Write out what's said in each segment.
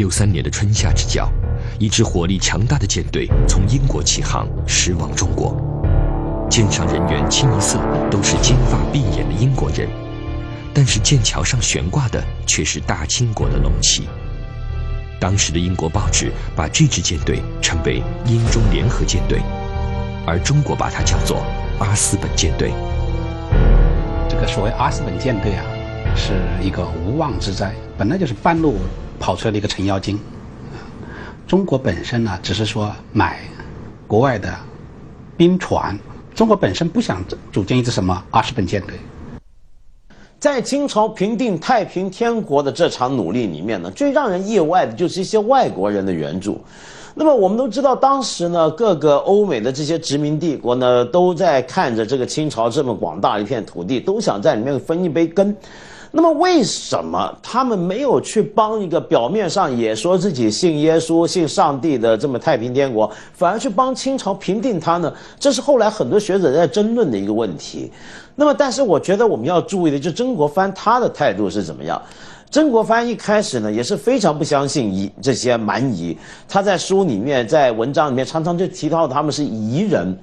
六三年的春夏之交，一支火力强大的舰队从英国起航，驶往中国。舰上人员清一色都是金发碧眼的英国人，但是舰桥上悬挂的却是大清国的龙旗。当时的英国报纸把这支舰队称为英中联合舰队，而中国把它叫做阿斯本舰队。这个所谓阿斯本舰队啊，是一个无妄之灾，本来就是半路跑出来的一个程咬金。中国本身呢，只是说买国外的兵船，中国本身不想组建一支什么阿斯本舰队。在清朝平定太平天国的这场努力里面呢，最让人意外的就是一些外国人的援助。那么我们都知道，当时呢，各个欧美的这些殖民帝国呢，都在看着这个清朝这么广大一片土地，都想在里面分一杯羹。那么为什么他们没有去帮一个表面上也说自己信耶稣、信上帝的这么太平天国，反而去帮清朝平定他呢？这是后来很多学者在争论的一个问题。那么，但是我觉得我们要注意的，就曾国藩他的态度是怎么样？曾国藩一开始呢，也是非常不相信夷这些蛮夷，他在书里面、在文章里面常常就提到他们是夷人。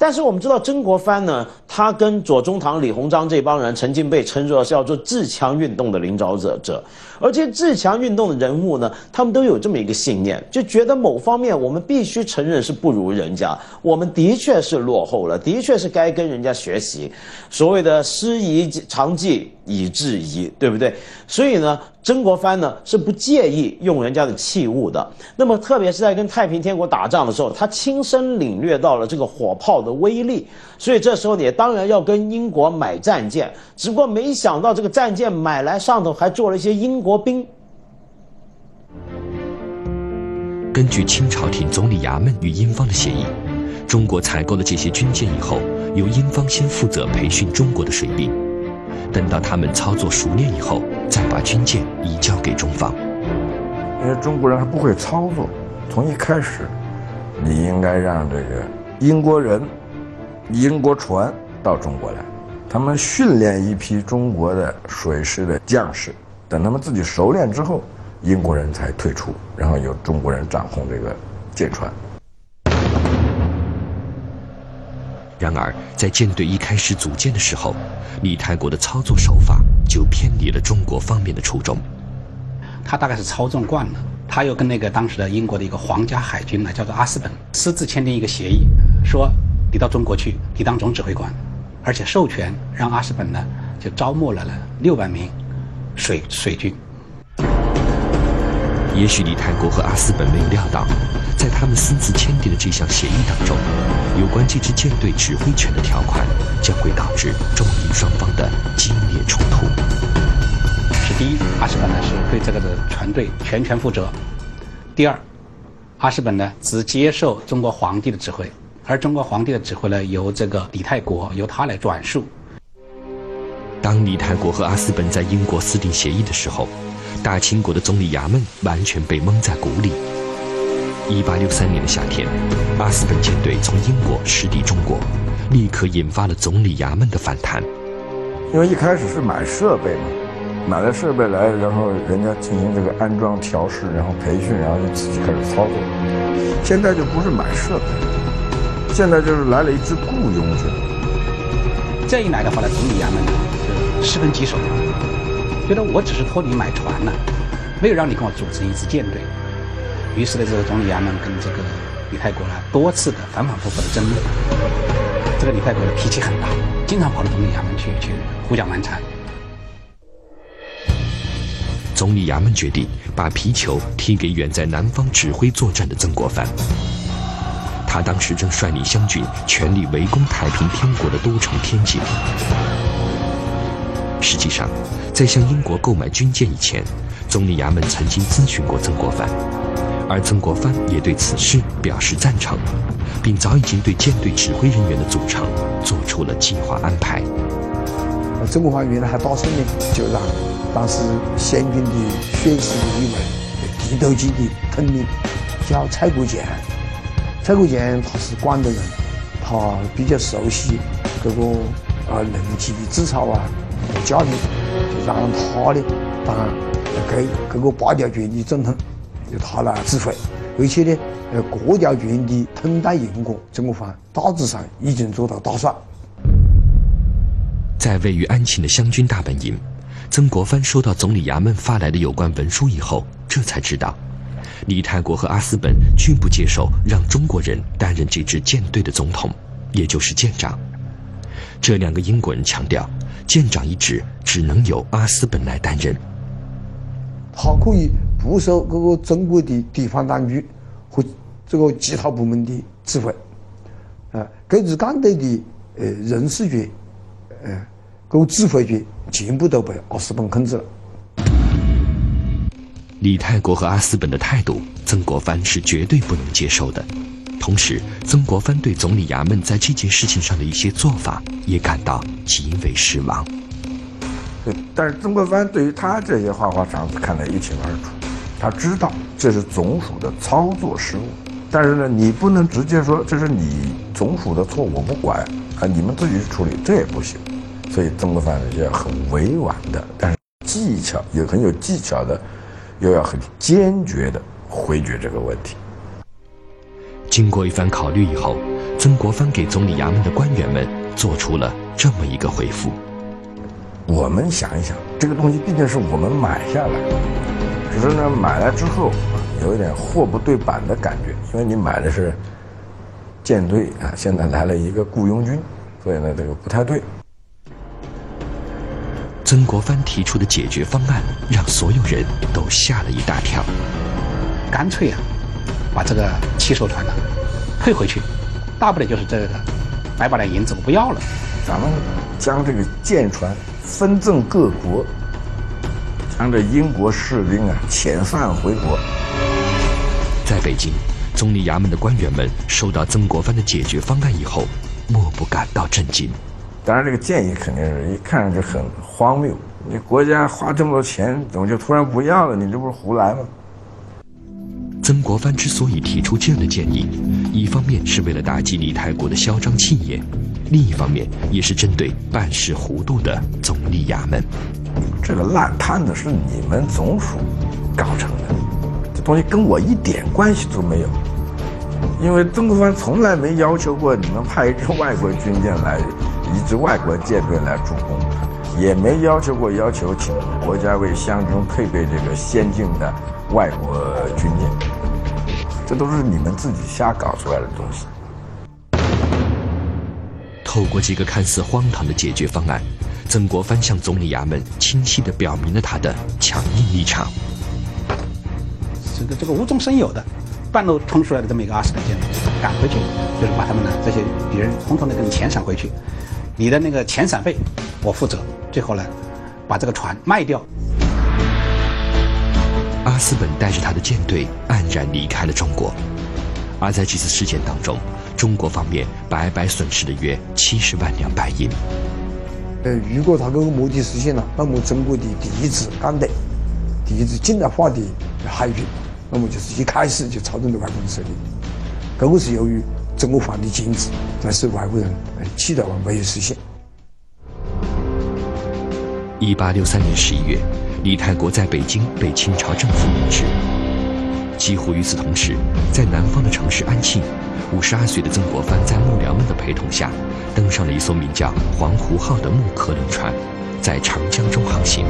但是我们知道曾国藩呢，他跟左宗棠、李鸿章这帮人曾经被称作是叫做自强运动的领导者者，而且自强运动的人物呢，他们都有这么一个信念，就觉得某方面我们必须承认是不如人家，我们的确是落后了，的确是该跟人家学习。所谓的师夷长技以制夷，对不对？所以呢。曾国藩呢是不介意用人家的器物的，那么特别是在跟太平天国打仗的时候，他亲身领略到了这个火炮的威力，所以这时候你当然要跟英国买战舰，只不过没想到这个战舰买来上头还做了一些英国兵。根据清朝廷总理衙门与英方的协议，中国采购了这些军舰以后，由英方先负责培训中国的水兵。等到他们操作熟练以后，再把军舰移交给中方。因为中国人还不会操作，从一开始，你应该让这个英国人、英国船到中国来，他们训练一批中国的水师的将士，等他们自己熟练之后，英国人才退出，然后由中国人掌控这个舰船。然而，在舰队一开始组建的时候，李泰国的操作手法就偏离了中国方面的初衷。他大概是操纵惯了，他又跟那个当时的英国的一个皇家海军呢，叫做阿斯本，私自签订一个协议，说你到中国去，你当总指挥官，而且授权让阿斯本呢就招募了了六万名水水军。也许李泰国和阿斯本没有料到，在他们私自签订的这项协议当中，有关这支舰队指挥权的条款将会导致中英双方的激烈冲突。是第一，阿斯本呢是对这个的船队全权负责；第二，阿斯本呢只接受中国皇帝的指挥，而中国皇帝的指挥呢由这个李泰国由他来转述。当李泰国和阿斯本在英国私定协议的时候。大清国的总理衙门完全被蒙在鼓里。一八六三年的夏天，阿斯本舰队从英国驶抵中国，立刻引发了总理衙门的反弹。因为一开始是买设备嘛，买了设备来，然后人家进行这个安装调试，然后培训，然后就自己开始操作。现在就不是买设备，现在就是来了一支雇佣军。这一来的话呢，总理衙门呢是十分棘手。觉得我只是托你买船呢，没有让你跟我组成一支舰队。于是呢，这个总理衙门跟这个李泰国呢多次的反反复复的争论。这个李泰国的脾气很大，经常跑到总理衙门去去胡搅蛮缠。总理衙门决定把皮球踢给远在南方指挥作战的曾国藩。他当时正率领湘军全力围攻太平天国的都城天津。实际上，在向英国购买军舰以前，总理衙门曾经咨询过曾国藩，而曾国藩也对此事表示赞成，并早已经对舰队指挥人员的组成做出了计划安排。曾国藩原来还打声呢，就让当时湘军的选师的一位地头级的统领叫蔡国建。蔡国建他是广东人，他比较熟悉这个呃论级的制造啊。家庭就让他呢当给这个八条军的总统由他来指挥，而且呢，呃，各条军的统带英国，曾国藩大致上已经做到打算。在位于安庆的湘军大本营，曾国藩收到总理衙门发来的有关文书以后，这才知道，李泰国和阿斯本拒不接受让中国人担任这支舰队的总统，也就是舰长。这两个英国人强调，舰长一职只能由阿斯本来担任。他可以不受各个中国的地方当局和这个其他部门的指挥，啊，这支舰队的呃人事权，呃。各指挥权全部都被阿斯本控制了。李泰国和阿斯本的态度，曾国藩是绝对不能接受的。同时，曾国藩对总理衙门在这件事情上的一些做法也感到极为失望。对，但是曾国藩对于他这些花花肠子看得一清二楚，他知道这是总署的操作失误。但是呢，你不能直接说这是你总署的错，我不管啊，你们自己去处理，这也不行。所以曾国藩呢，就很委婉的，但是技巧也很有技巧的，又要很坚决的回绝这个问题。经过一番考虑以后，曾国藩给总理衙门的官员们做出了这么一个回复：我们想一想，这个东西毕竟是我们买下来，只是呢买来之后有一点货不对版的感觉，因为你买的是舰队啊，现在来了一个雇佣军，所以呢这个不太对。曾国藩提出的解决方案让所有人都吓了一大跳。干脆啊，把这个七艘船呢退回去，大不了就是这个百把两银子我不要了。咱们将这个舰船分赠各国，将这英国士兵啊遣散回国。在北京，总理衙门的官员们收到曾国藩的解决方案以后，莫不感到震惊。当然，这个建议肯定是一看上去很荒谬。你国家花这么多钱，怎么就突然不要了？你这不是胡来吗？曾国藩之所以提出这样的建议，一方面是为了打击李泰国的嚣张气焰，另一方面也是针对办事糊涂的总理衙门。这个烂摊子是你们总署搞成的，这东西跟我一点关系都没有。因为曾国藩从来没要求过你们派一支外国军舰来。一支外国舰队来助攻，也没要求过要求请国家为湘军配备这个先进的外国军舰，这都是你们自己瞎搞出来的东西。透过几个看似荒唐的解决方案，曾国藩向总理衙门清晰地表明了他的强硬立场。这个这个无中生有的，半路冲出来的这么一个阿斯本舰队，赶回去就是把他们的这些敌人统统的给你遣散回去。你的那个遣散费，我负责。最后呢，把这个船卖掉。阿斯本带着他的舰队黯然离开了中国，而在这次事件当中，中国方面白白损失了约七十万两白银。呃，如果他这个目的实现了，那么中国的第一支钢的、第一支近代化的海军，那么就是一开始就操纵了外国里。这个是由于。曾国藩的坚持，但是外国人很期待没有实现。一八六三年十一月，李泰国在北京被清朝政府免职。几乎与此同时，在南方的城市安庆，五十二岁的曾国藩在幕僚们的陪同下，登上了一艘名叫“黄湖号”的木客轮船，在长江中航行。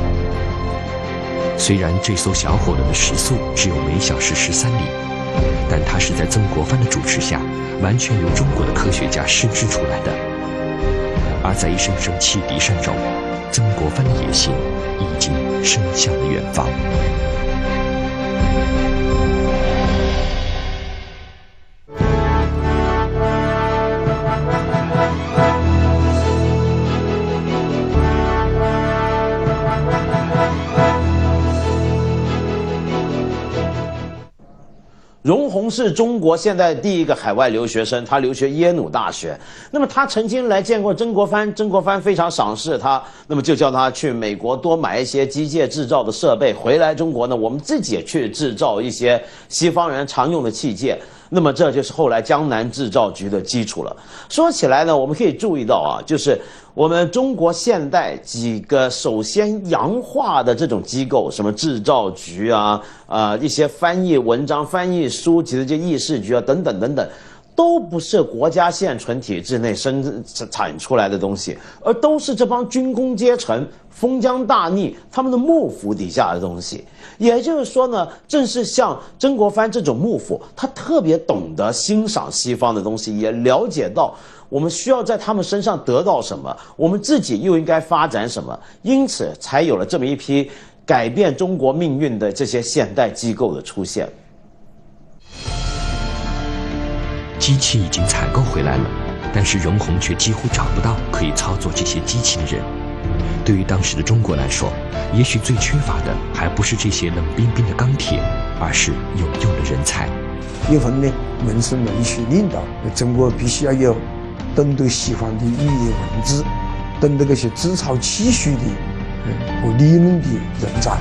虽然这艘小火轮的时速只有每小时十三里，但它是在曾国藩的主持下。完全由中国的科学家试制出来的，而在一声声汽笛声中，曾国藩的野心已经伸向了远方。是中国现在第一个海外留学生，他留学耶鲁大学。那么他曾经来见过曾国藩，曾国藩非常赏识他，那么就叫他去美国多买一些机械制造的设备，回来中国呢，我们自己去制造一些西方人常用的器械。那么这就是后来江南制造局的基础了。说起来呢，我们可以注意到啊，就是我们中国现代几个首先洋化的这种机构，什么制造局啊，呃，一些翻译文章、翻译书籍的这议事局啊，等等等等。都不是国家现存体制内生产出来的东西，而都是这帮军工阶层封疆大吏他们的幕府底下的东西。也就是说呢，正是像曾国藩这种幕府，他特别懂得欣赏西方的东西，也了解到我们需要在他们身上得到什么，我们自己又应该发展什么，因此才有了这么一批改变中国命运的这些现代机构的出现。机器已经采购回来了，但是容闳却几乎找不到可以操作这些机器的人。对于当时的中国来说，也许最缺乏的还不是这些冷冰冰的钢铁，而是有用的人才。以后呢，文生文学领导，中国必须要有懂得西方的语言文字，懂得那些制造技术的和理论的人才。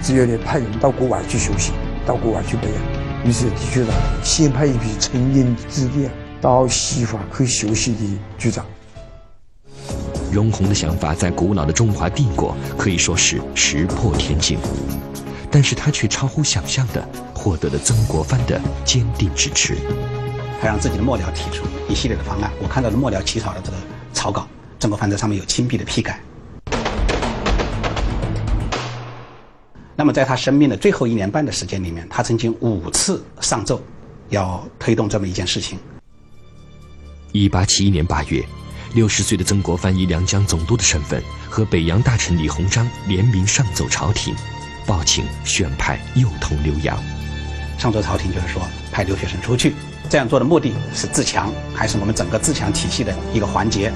只有呢，派人到国外去学习，到国外去培养。于是，提出了先派一批成年的子弟到西方去学习的局长。容闳的想法在古老的中华帝国可以说是石破天惊，但是他却超乎想象的获得了曾国藩的坚定支持。他让自己的幕僚提出一系列的方案，我看到了幕僚起草的这个草稿，曾国藩在上面有亲笔的批改。那么，在他生命的最后一年半的时间里面，他曾经五次上奏，要推动这么一件事情。一八七一年八月，六十岁的曾国藩以两江总督的身份，和北洋大臣李鸿章联名上奏朝廷，报请选派幼童留洋。上奏朝廷就是说派留学生出去，这样做的目的是自强，还是我们整个自强体系的一个环节？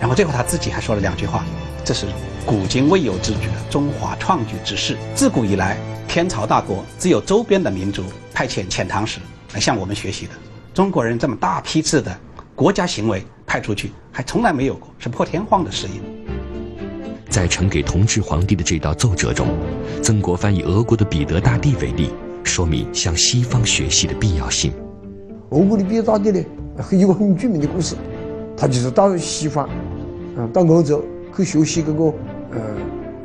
然后最后他自己还说了两句话，这是。古今未有之举的中华创举之事。自古以来，天朝大国只有周边的民族派遣遣唐使来向我们学习的。中国人这么大批次的国家行为派出去，还从来没有过，是破天荒的事业。在呈给同治皇帝的这道奏折中，曾国藩以俄国的彼得大帝为例，说明向西方学习的必要性。俄国的彼得大帝呢，有个很著名的故事，他就是到西方，啊，到欧洲去学习这个。呃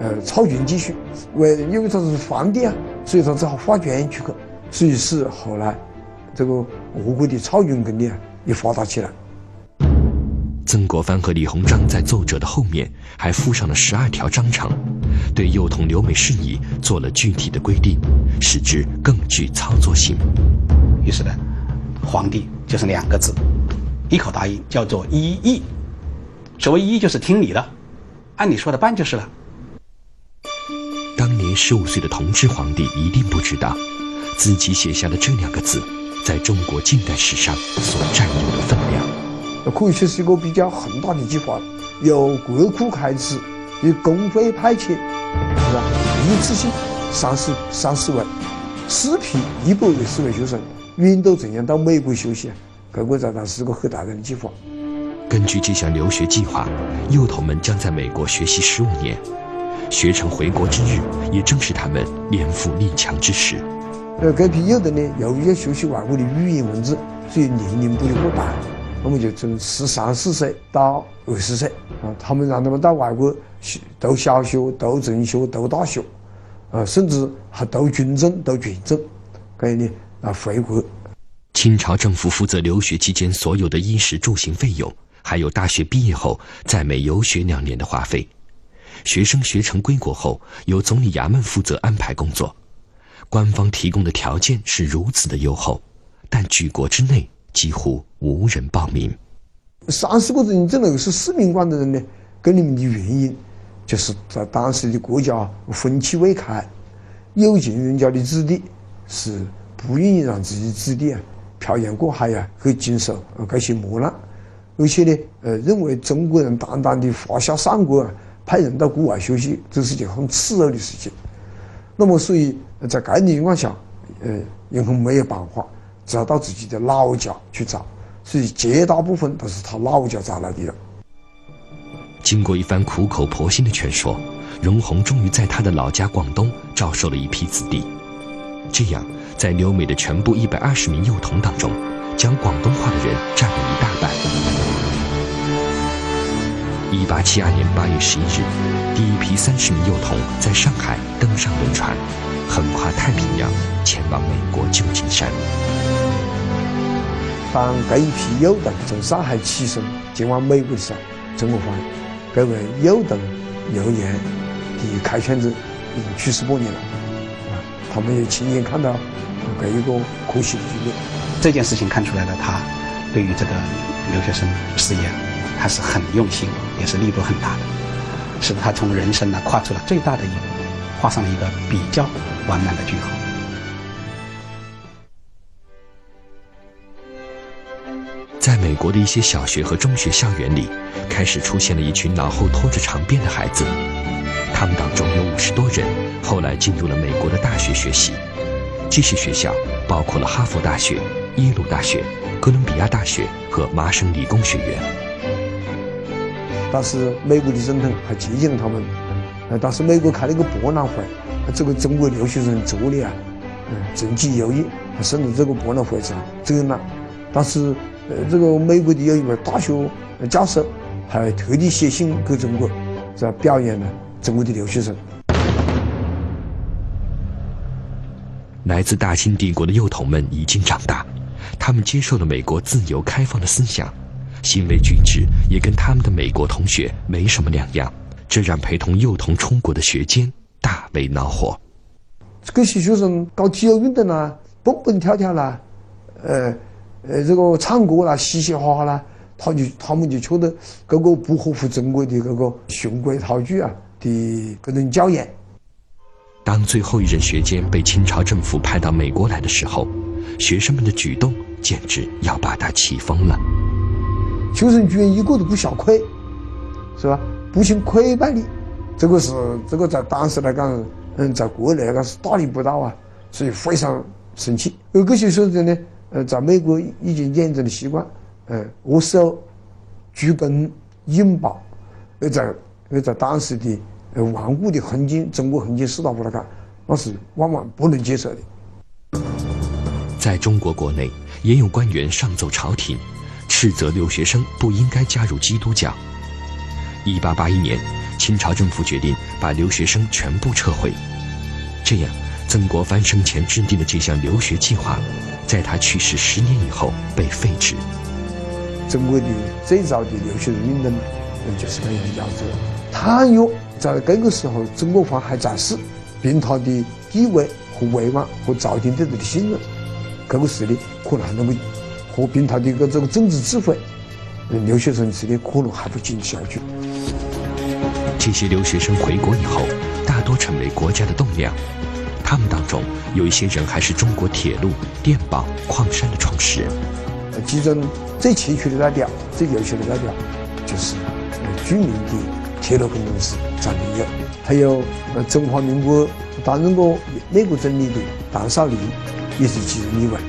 呃，草军技术，为因为他是皇帝啊，所以他只好发捐出去，所以是后来这个俄国的草军工业也发达起来。曾国藩和李鸿章在奏折的后面还附上了十二条章程，对幼童留美事宜做了具体的规定，使之更具操作性。于是呢，皇帝就是两个字，一口答应，叫做一议。所谓一议，就是听你的。按你说的办就是了。当年十五岁的同治皇帝一定不知道，自己写下的这两个字，在中国近代史上所占有的分量。可以说是一个比较宏大的计划，由国库开支，由公费派遣，是吧？一次性三十三十万，四批一百二十位学生远渡重洋到美国学习，这个在当时是个很大胆的计划。根据这项留学计划，幼童们将在美国学习十五年，学成回国之日，也正是他们年富力强之时。呃，这批幼童呢，由于要学习外国的语言文字，所以年龄不能过大，我们就从十三四岁到二十岁啊，他们让他们到外国学读小学、读中学、读大学，啊，甚至还读军政、读军政，可以呢啊回国。清朝政府负责留学期间所有的衣食住行费用。还有大学毕业后在美游学两年的花费，学生学成归国后由总理衙门负责安排工作，官方提供的条件是如此的优厚，但举国之内几乎无人报名。三十个人这个是市民官的人呢，跟你们的原因，就是在当时的国家风气未开，有钱人家的子弟是不愿意让自己子弟啊漂洋过海呀去经受呃这些磨难。而且呢，呃，认为中国人单单的华夏善国啊，派人到国外学习，这是件很耻辱的事情。那么，所以在这样的情况下，呃，任何没有办法，只好到自己的老家去找。所以，绝大部分都是他老家找来的人。经过一番苦口婆心的劝说，容闳终于在他的老家广东招收了一批子弟。这样，在留美的全部一百二十名幼童当中，讲广东话的人占了一大半。一八七二年八月十一日，第一批三十名幼童在上海登上轮船，横跨太平洋，前往美国旧金山。当这一批幼童从上海起身前往美国的时候，曾国藩这位幼童幼年的开创者已经去世多年了，啊，他们也亲眼看到这一个可惜的局面。这件事情看出来了，他对于这个留学生事业还是很用心，也是力度很大的，使得他从人生呢跨出了最大的一步，画上了一个比较完满的句号。在美国的一些小学和中学校园里，开始出现了一群脑后拖着长辫的孩子。他们当中有五十多人，后来进入了美国的大学学习。这些学校包括了哈佛大学、耶鲁大学、哥伦比亚大学和麻省理工学院。当时美国的总统还接见了他们。呃，当时美国开了一个博览会，这个中国留学生做的啊，嗯，成绩优异，还甚至这个博览会上走了。当时。呃，这个美国的有一位大学教授，还特地写信给中国，在表扬了中国的留学生。来自大清帝国的幼童们已经长大，他们接受了美国自由开放的思想，行为举止也跟他们的美国同学没什么两样，这让陪同幼童出国的学监大为恼火。这些学生搞体育运动啦，蹦蹦跳跳啦，呃。呃，这个唱歌啦，嘻嘻哈哈啦，他就他们就觉得这个不合乎中国的这个循规蹈矩啊的这种教养。当最后一任学监被清朝政府派到美国来的时候，学生们的举动简直要把他气疯了。学生居然一个都不下亏，是吧？不行跪拜你，这个是这个在当时来讲，嗯，在国内来讲是大逆不道啊，所以非常生气。而这些学生呢？呃，在美国已经养成了习惯，呃，握手、鞠躬、拥抱，而在而在当时的呃顽固的封建中国封建士大夫来讲，那是万万不能接受的。在中国国内，也有官员上奏朝廷，斥责留学生不应该加入基督教。一八八一年，清朝政府决定把留学生全部撤回，这样，曾国藩生前制定的这项留学计划。在他去世十年以后被废止。中国的最早的留学运动，就是这样叫做。倘若在这个时候曾国藩还在世，凭他的地位和威望和朝廷对他的信任，个实力可能还那么和凭他的一个这个政治智慧，留学生实力可能还不进小去。这些留学生回国以后，大多成为国家的栋梁。他们当中有一些人还是中国铁路、电报、矿山的创始人。其中最杰出的代表、最优秀的代表，就是著名的铁路工程师张灵友，还有呃中华民国担任过美国总理的唐绍林，也是其中一位。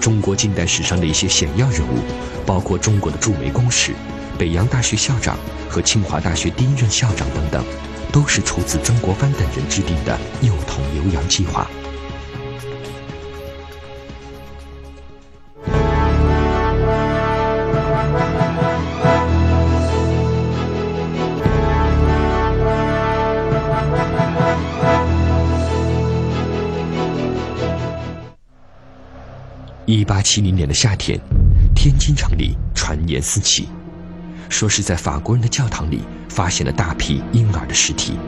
中国近代史上的一些显要人物，包括中国的驻美公使、北洋大学校长和清华大学第一任校长等等。都是出自曾国藩等人制定的幼童留洋计划。七零年的夏天，天津城里传言四起。说是在法国人的教堂里发现了大批婴儿的尸体，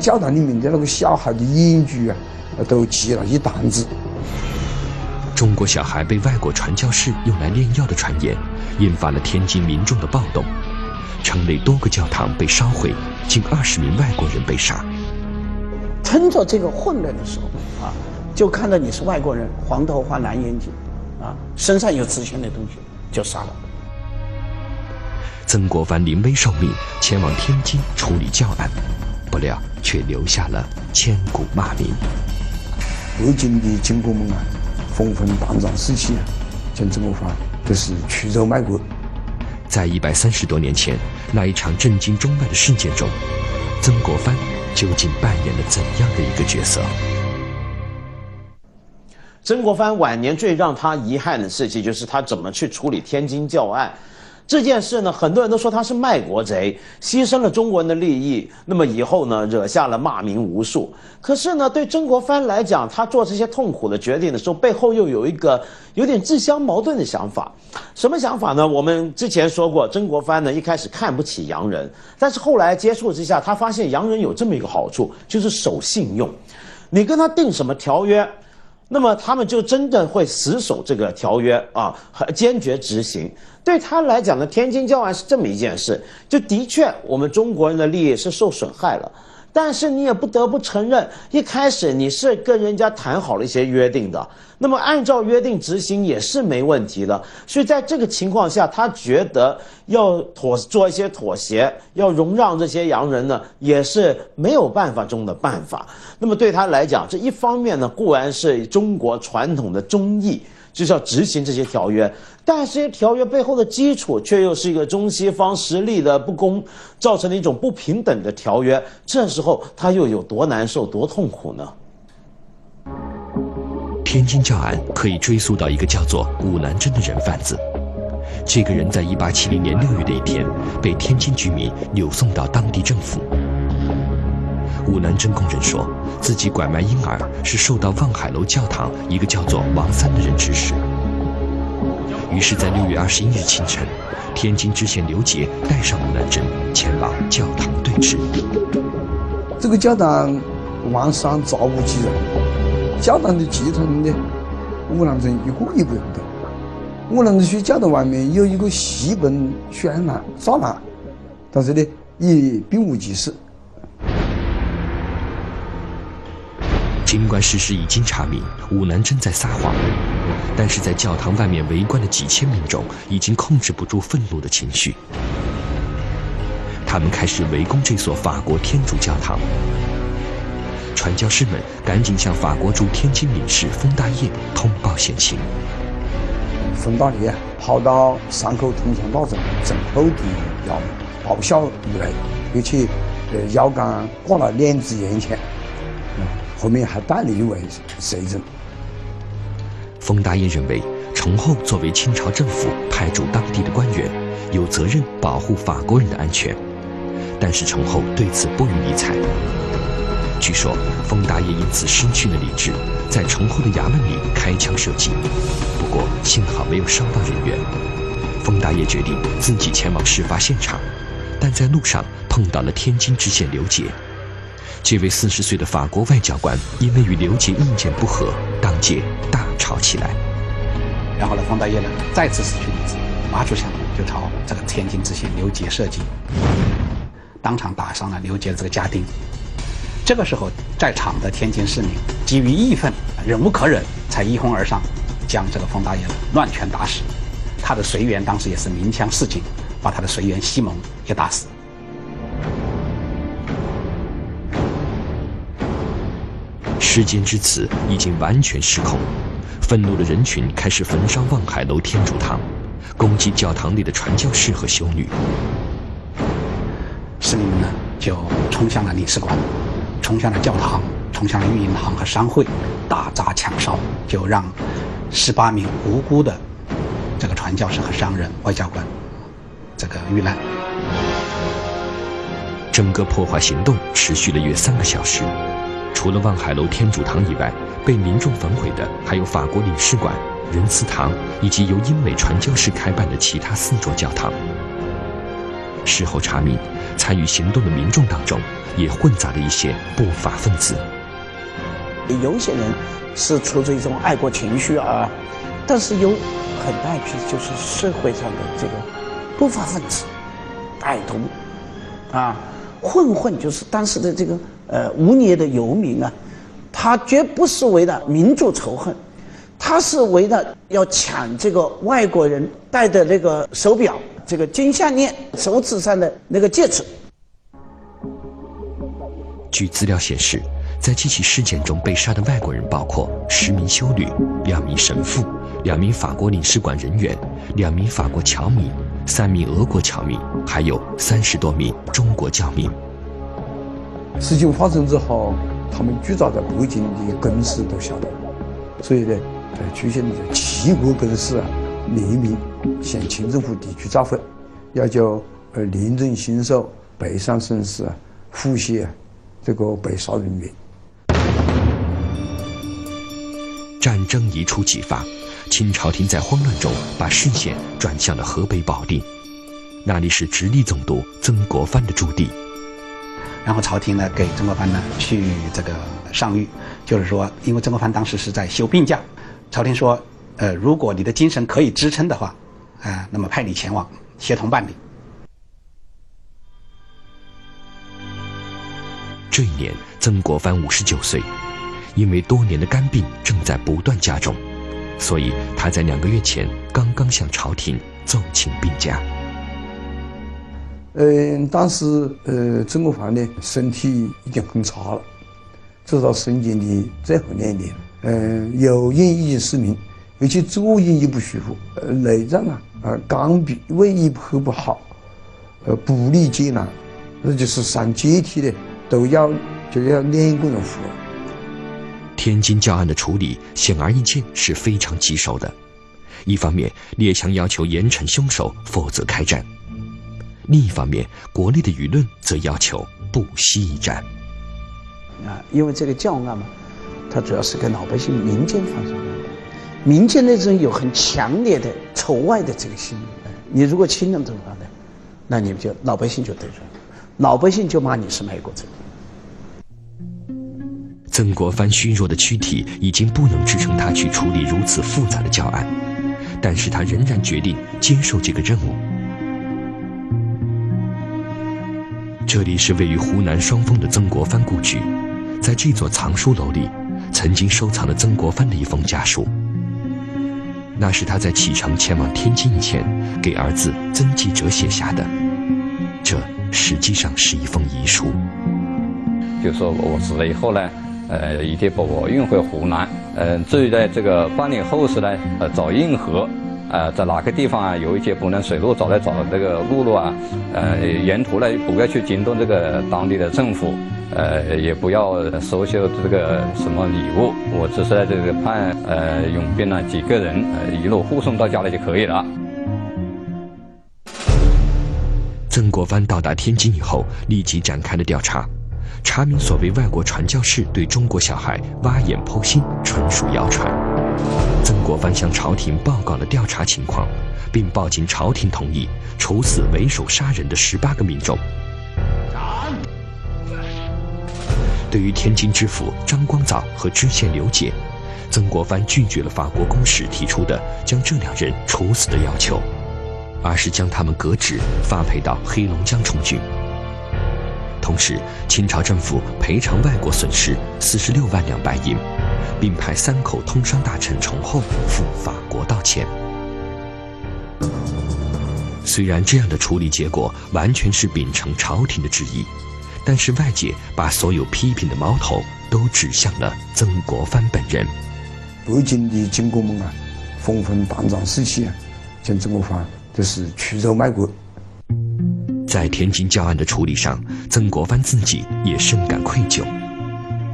教堂里面的那个小孩的眼珠啊，都积了一担子。中国小孩被外国传教士用来炼药的传言，引发了天津民众的暴动，城内多个教堂被烧毁，近二十名外国人被杀。趁着这个混乱的时候啊，就看到你是外国人，黄头发蓝眼睛，啊，身上有值钱的东西，就杀了。曾国藩临危受命前往天津处理教案，不料却留下了千古骂名。北京的军国们啊，纷纷断章取义，将曾国藩都是屈辱卖国。在一百三十多年前那一场震惊中外的事件中，曾国藩究竟扮演了怎样的一个角色？曾国藩晚年最让他遗憾的事情，就是他怎么去处理天津教案。这件事呢，很多人都说他是卖国贼，牺牲了中国人的利益。那么以后呢，惹下了骂名无数。可是呢，对曾国藩来讲，他做这些痛苦的决定的时候，背后又有一个有点自相矛盾的想法。什么想法呢？我们之前说过，曾国藩呢一开始看不起洋人，但是后来接触之下，他发现洋人有这么一个好处，就是守信用。你跟他定什么条约？那么他们就真的会死守这个条约啊，坚决执行。对他来讲呢，天津教案是这么一件事，就的确我们中国人的利益是受损害了。但是你也不得不承认，一开始你是跟人家谈好了一些约定的，那么按照约定执行也是没问题的。所以在这个情况下，他觉得要妥做一些妥协，要容让这些洋人呢，也是没有办法中的办法。那么对他来讲，这一方面呢，固然是中国传统的忠义。就是要执行这些条约，但这些条约背后的基础却又是一个中西方实力的不公，造成了一种不平等的条约。这时候他又有多难受、多痛苦呢？天津教案可以追溯到一个叫做武南珍的人贩子。这个人在一八七零年六月的一天，被天津居民扭送到当地政府。武南珍供认说，自己拐卖婴儿是受到望海楼教堂一个叫做王三的人指使。于是，在六月二十一日清晨，天津知县刘杰带上武南珍前往教堂对峙。这个教堂王三造物几人，教堂的其他人呢，武南珍一个也不认得。武南珍去教堂外面有一个西本宣南栅栏，但是呢，也并无其事。尽管事实已经查明武南真在撒谎，但是在教堂外面围观的几千民众已经控制不住愤怒的情绪，他们开始围攻这所法国天主教堂。传教士们赶紧向法国驻天津领事封大业通报险情。封大业跑到山口通向大镇镇后的衙门报晓而来，而且呃腰杆挂了两支烟枪。后面还带了一位随人。封大业认为，崇厚作为清朝政府派驻当地的官员，有责任保护法国人的安全，但是崇厚对此不予理睬。据说，封大业因此失去了理智，在崇厚的衙门里开枪射击，不过幸好没有伤到人员。封大业决定自己前往事发现场，但在路上碰到了天津知县刘杰。这位四十岁的法国外交官因为与刘杰意见不合，当街大吵起来。然后呢，方大业呢再次失去理智，拔出枪就朝这个天津知县刘杰射击，当场打伤了刘杰的这个家丁。这个时候，在场的天津市民基于义愤，忍无可忍，才一哄而上，将这个方大业乱拳打死。他的随员当时也是鸣枪示警，把他的随员西蒙也打死。事件至此已经完全失控，愤怒的人群开始焚烧望海楼天主堂，攻击教堂里的传教士和修女。市民们呢就冲向了领事馆，冲向了教堂，冲向了运营行和商会，大砸抢烧，就让十八名无辜的这个传教士和商人、外交官这个遇难。整个破坏行动持续了约三个小时。除了望海楼天主堂以外，被民众焚毁的还有法国领事馆、仁慈堂以及由英美传教士开办的其他四座教堂。事后查明，参与行动的民众当中也混杂了一些不法分子。有些人是出自一种爱国情绪啊，但是有很大一批就是社会上的这个不法分子、歹徒啊、混混，就是当时的这个。呃，无业的游民啊，他绝不是为了民族仇恨，他是为了要抢这个外国人戴的那个手表、这个金项链、手指上的那个戒指。据资料显示，在这起事件中被杀的外国人包括十名修女、两名神父、两名法国领事馆人员、两名法国侨民、三名俄国侨民，还有三十多名中国教民。事情发生之后，他们驻扎在北京的公使都晓得，所以呢，出现了七国公使啊，联名向清政府提出造反，要求呃临阵新手，北上身世啊，抚恤这个被杀人员。战争一触即发，清朝廷在慌乱中把视线转向了河北保定，那里是直隶总督曾国藩的驻地。然后朝廷呢给曾国藩呢去这个上谕，就是说，因为曾国藩当时是在休病假，朝廷说，呃，如果你的精神可以支撑的话，啊，那么派你前往协同办理。这一年，曾国藩五十九岁。因为多年的肝病正在不断加重，所以他在两个月前刚刚向朝廷奏请病假。嗯，当时呃，曾国藩呢身体已经很差了，直到生前的最后两年，嗯，右眼已经失明，而且左眼也不舒服，呃，内脏啊，呃，肝脾胃也很不好，呃，不利艰难，那就是上阶梯的都要就要两个人扶。天津教案的处理显而易见是非常棘手的。一方面，列强要求严惩凶手，否则开战；另一方面，国内的舆论则要求不惜一战。啊，因为这个教案嘛，它主要是跟老百姓、民间发生的，民间那种有很强烈的仇外的这个心理。你如果轻了的话呢，那你们就老百姓就得罪了，老百姓就骂你是卖国贼。曾国藩虚弱的躯体已经不能支撑他去处理如此复杂的教案，但是他仍然决定接受这个任务。这里是位于湖南双峰的曾国藩故居，在这座藏书楼里，曾经收藏了曾国藩的一封家书。那是他在启程前往天津以前给儿子曾纪泽写下的，这实际上是一封遗书。就说我死了以后呢。呃，一定把我运回湖南。嗯，至于在这个办理后事呢，呃，找运河，呃，在哪个地方啊有一些不能水路找来找这个陆路啊，呃，沿途呢不要去惊动这个当地的政府，呃，也不要收受这个什么礼物，我只是在这个派呃永兵呢几个人，呃，一路护送到家里就可以了。曾国藩到达天津以后，立即展开了调查。查明所谓外国传教士对中国小孩挖眼剖心，纯属谣传。曾国藩向朝廷报告了调查情况，并报经朝廷同意，处死为首杀人的十八个民众。对于天津知府张光藻和知县刘杰，曾国藩拒绝了法国公使提出的将这两人处死的要求，而是将他们革职，发配到黑龙江充军。同时，清朝政府赔偿外国损失四十六万两白银，并派三口通商大臣崇厚赴法国道歉。虽然这样的处理结果完全是秉承朝廷的旨意，但是外界把所有批评的矛头都指向了曾国藩本人。北京的军国们啊，纷纷断章取义啊，将曾国藩就是屈辱卖国。在天津教案的处理上，曾国藩自己也深感愧疚。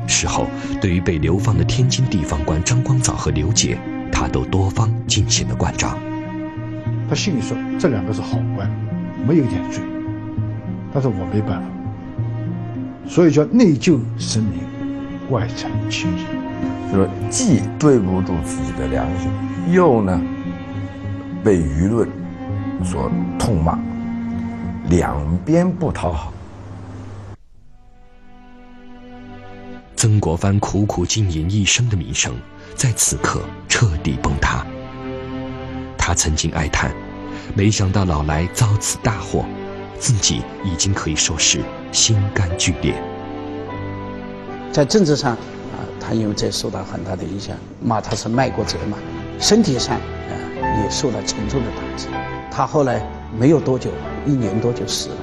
事后，对于被流放的天津地方官张光藻和刘杰，他都多方进行了关照。他心里说：“这两个是好官，没有点罪，但是我没办法，所以叫内疚神明，外惭亲人。就是既对不住自己的良心，又呢被舆论所痛骂。”两边不讨好，曾国藩苦苦经营一生的名声，在此刻彻底崩塌。他曾经哀叹：“没想到老来遭此大祸，自己已经可以说是心肝俱裂。”在政治上，啊，他因为这受到很大的影响，骂他是卖国贼嘛。身体上，啊，也受到沉重的打击。他后来没有多久。一年多就死了，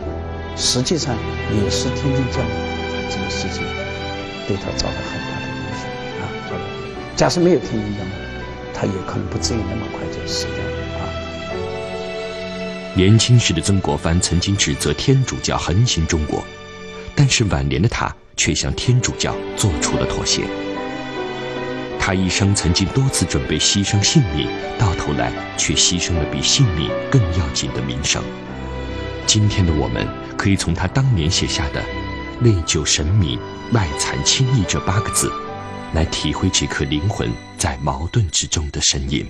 实际上也是天津教这个事情对他造成很大的影响啊。假设没有天津教他也可能不至于那么快就死掉啊。年轻时的曾国藩曾经指责天主教横行中国，但是晚年的他却向天主教做出了妥协。他一生曾经多次准备牺牲性命，到头来却牺牲了比性命更要紧的名声。今天的我们，可以从他当年写下的“内疚神明，外残轻易”这八个字，来体会这颗灵魂在矛盾之中的声音。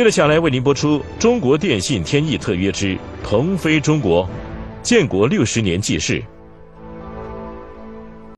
接着下来为您播出《中国电信天翼特约之腾飞中国》，建国六十年纪事。